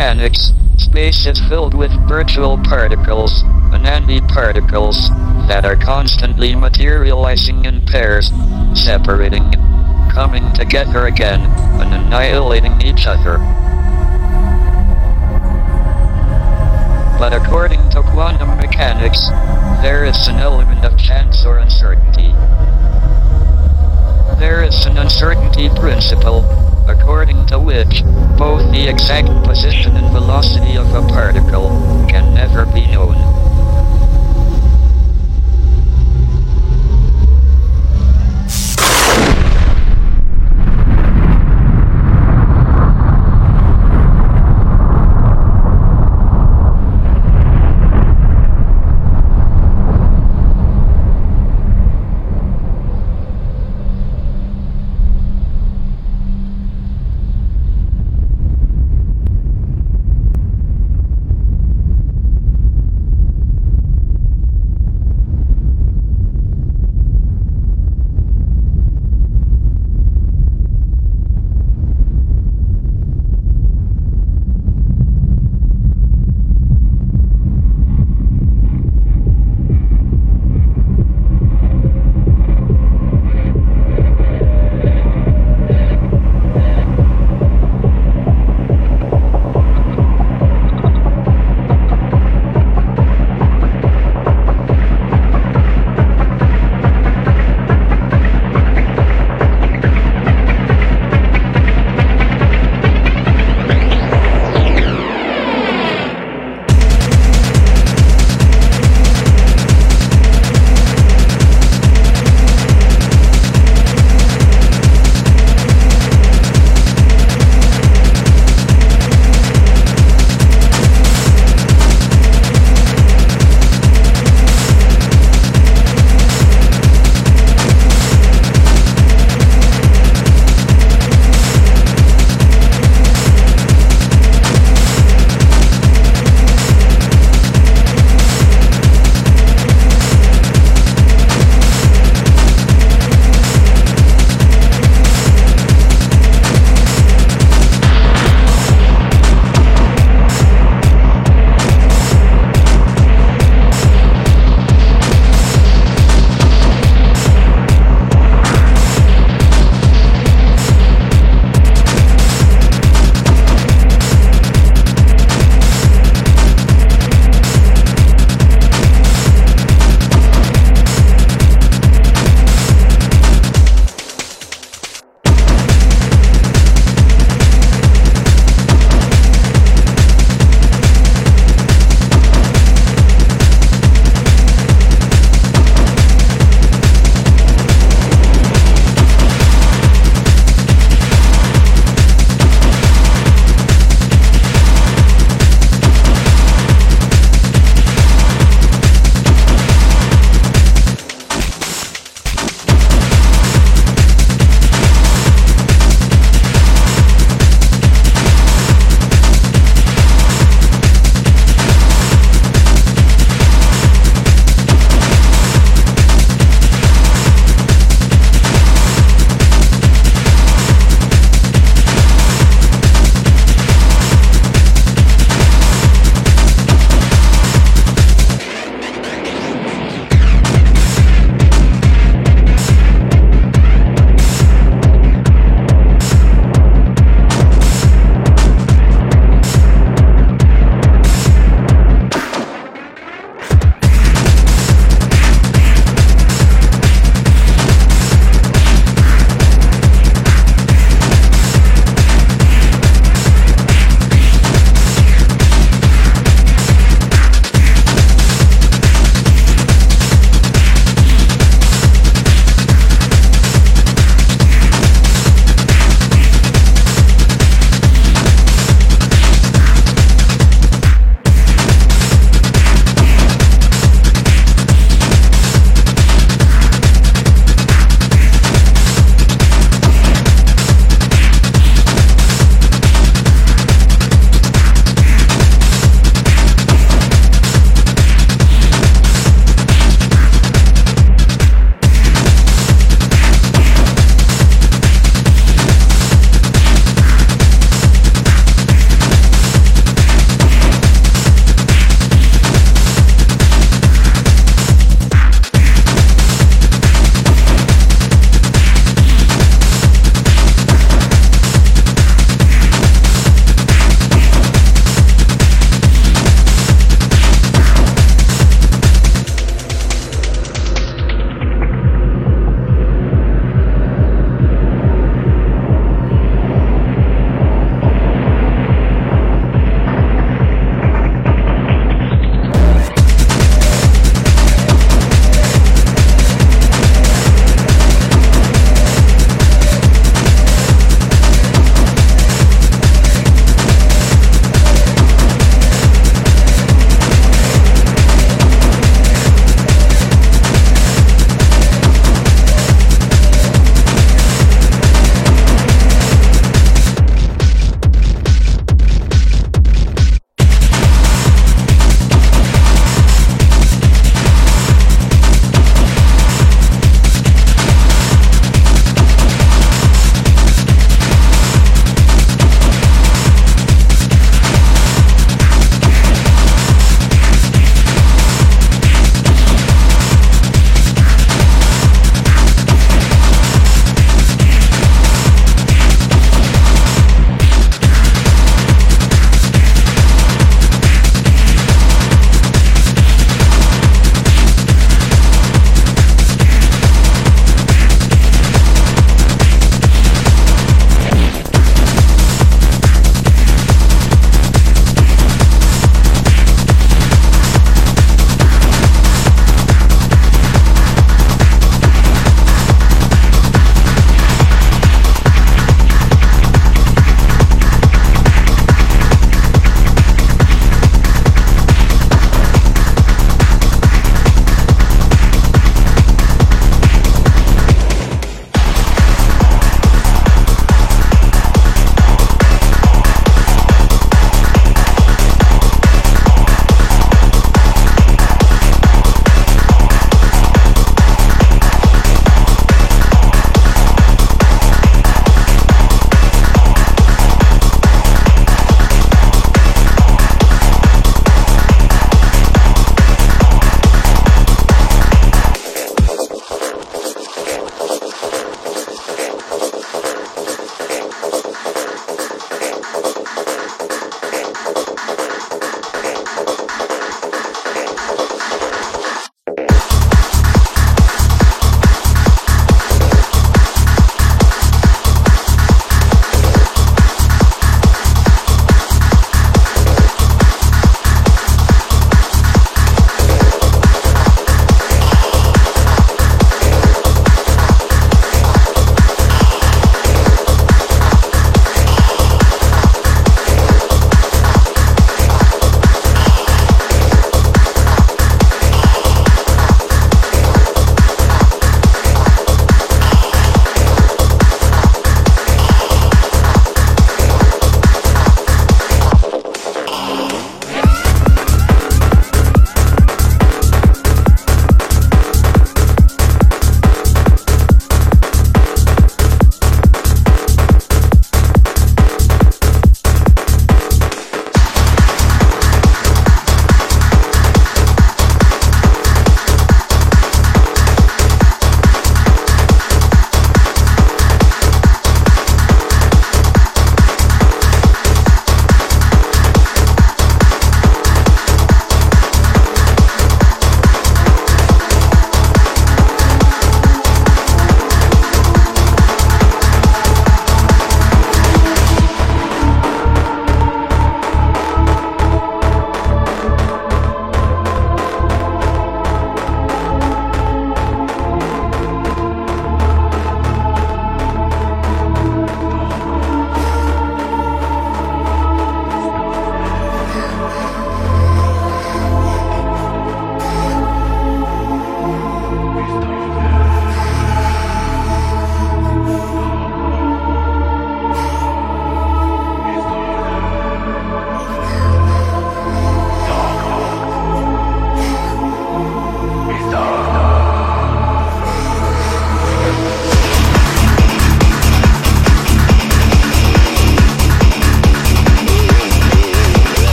Mechanics, space is filled with virtual particles and antiparticles that are constantly materializing in pairs, separating, coming together again, and annihilating each other. But according to quantum mechanics, there is an element of chance or uncertainty. There is an uncertainty principle, according to which both the exact position and velocity of a particle can never be known.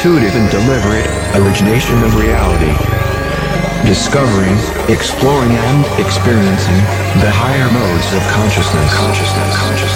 Intuitive and deliberate, origination of reality. Discovering, exploring and experiencing the higher modes of consciousness. Consciousness, consciousness,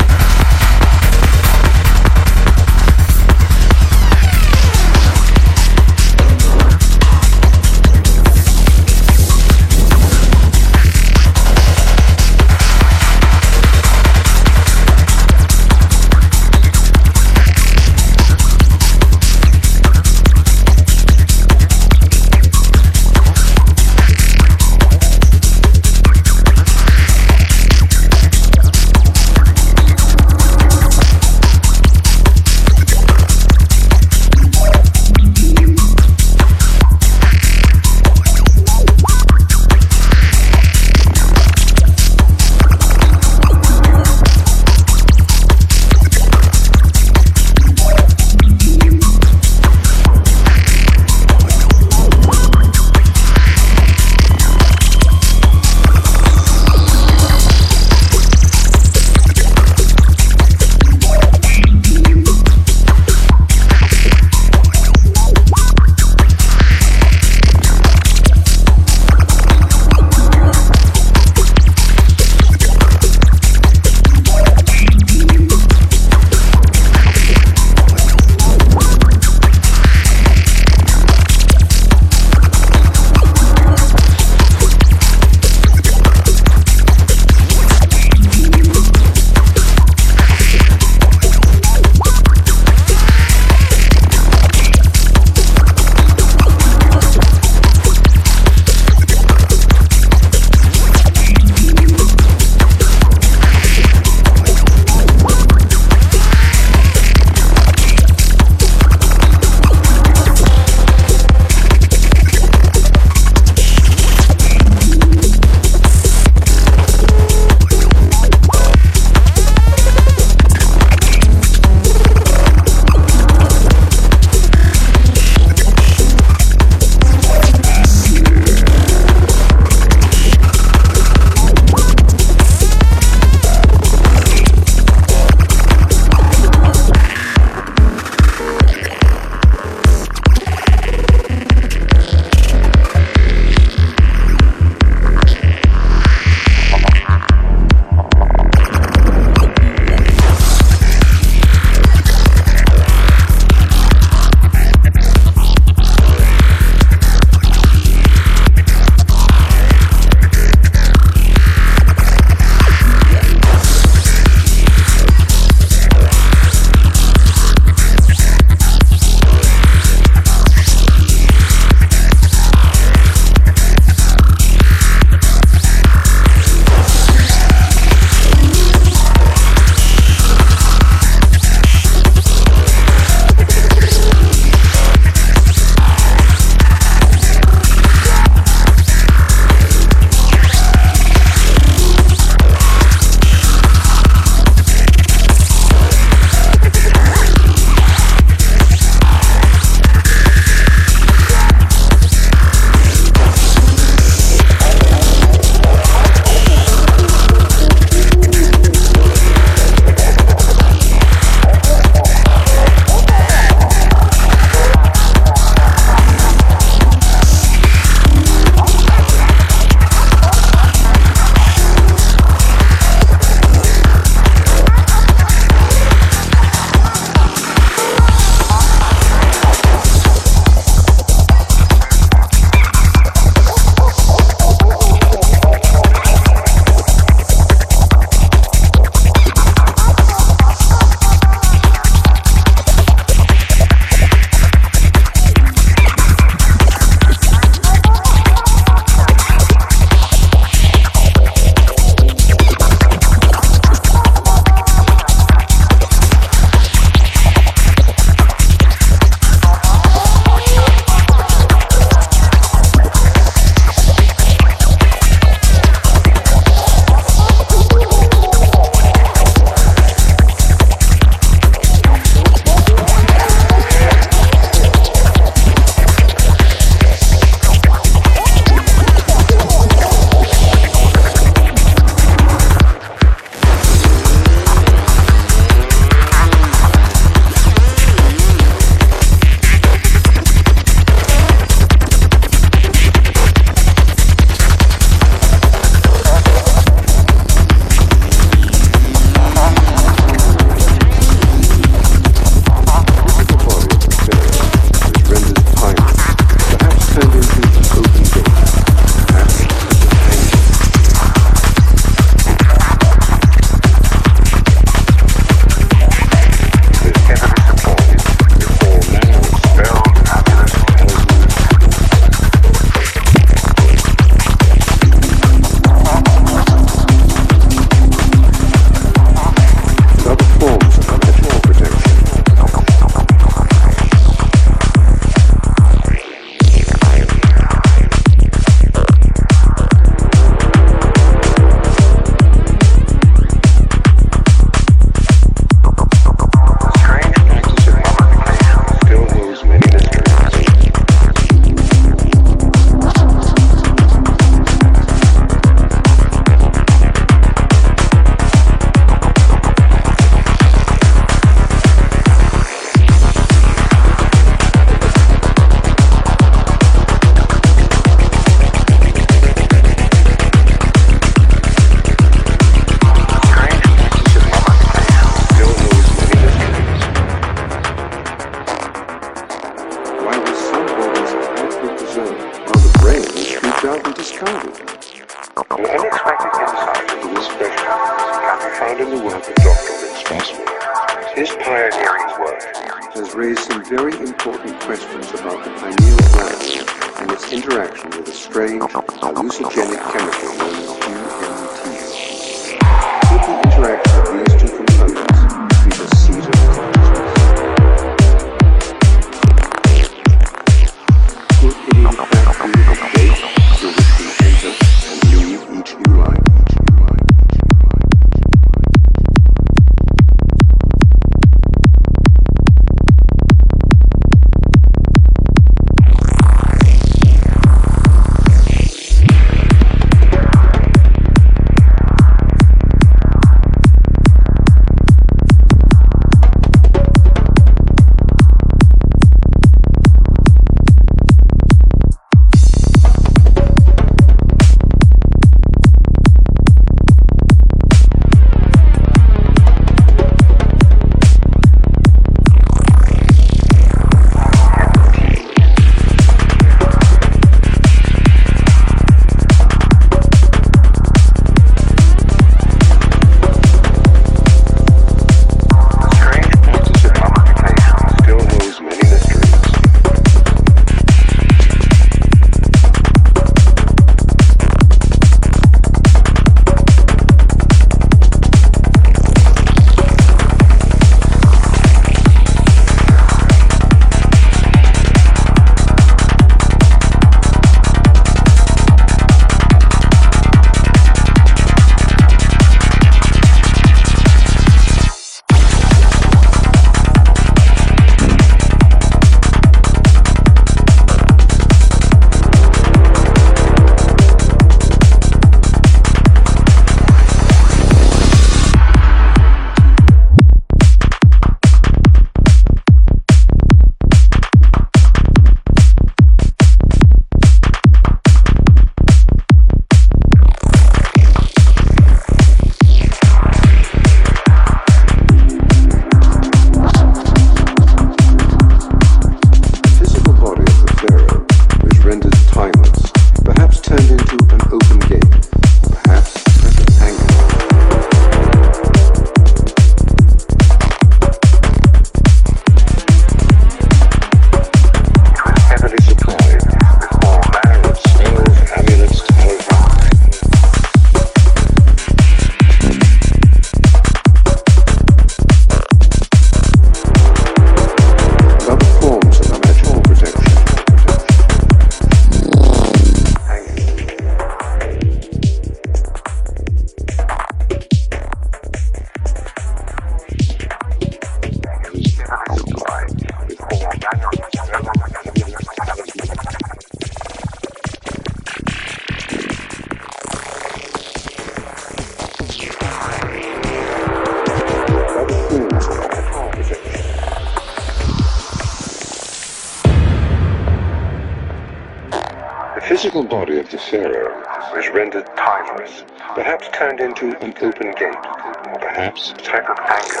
physical body of the pharaoh was rendered timeless, perhaps turned into an open gate, or perhaps a type of anchor,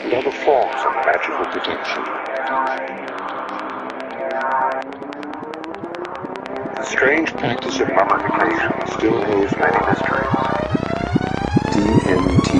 and other forms of magical protection. The strange practice of mummification still holds many mysteries. DMT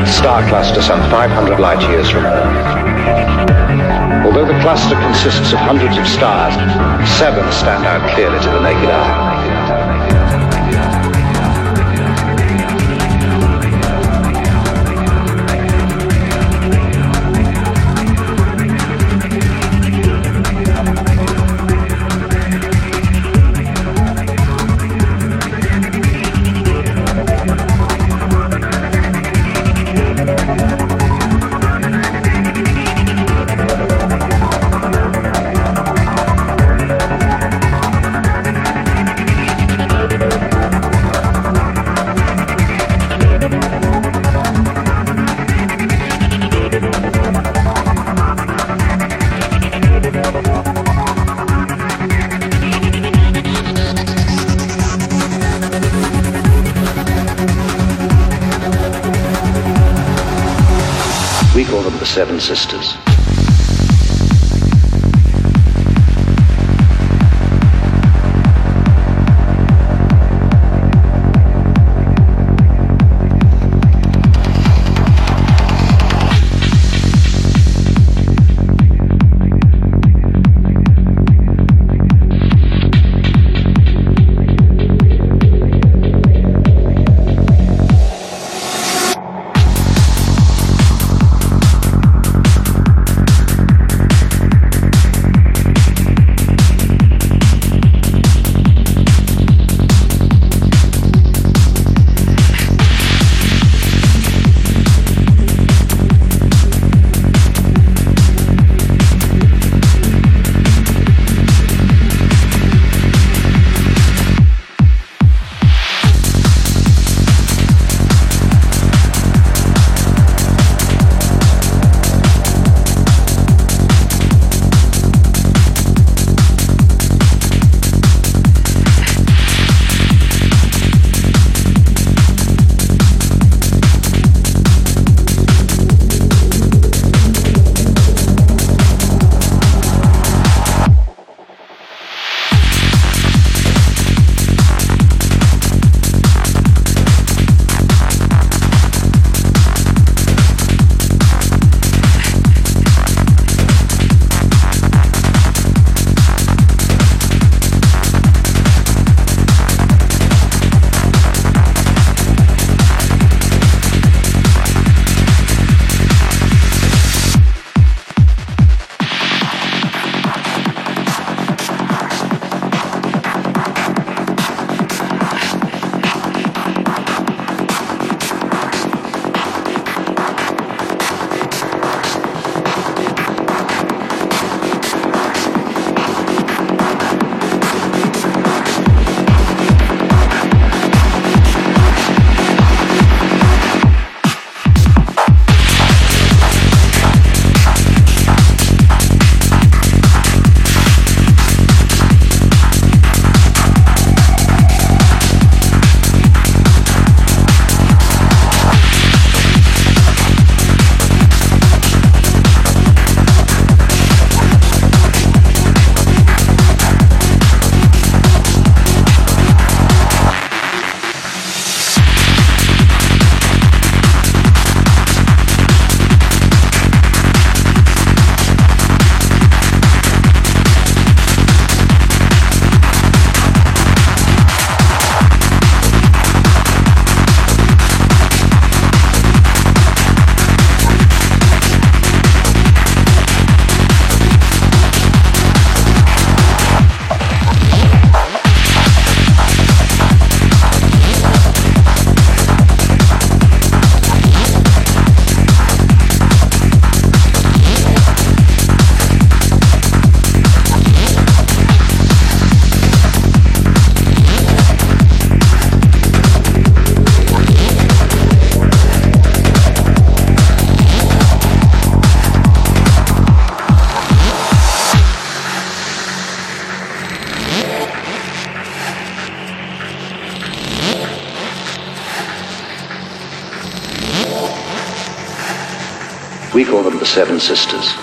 bright star cluster some 500 light years from sisters. Seven Sisters.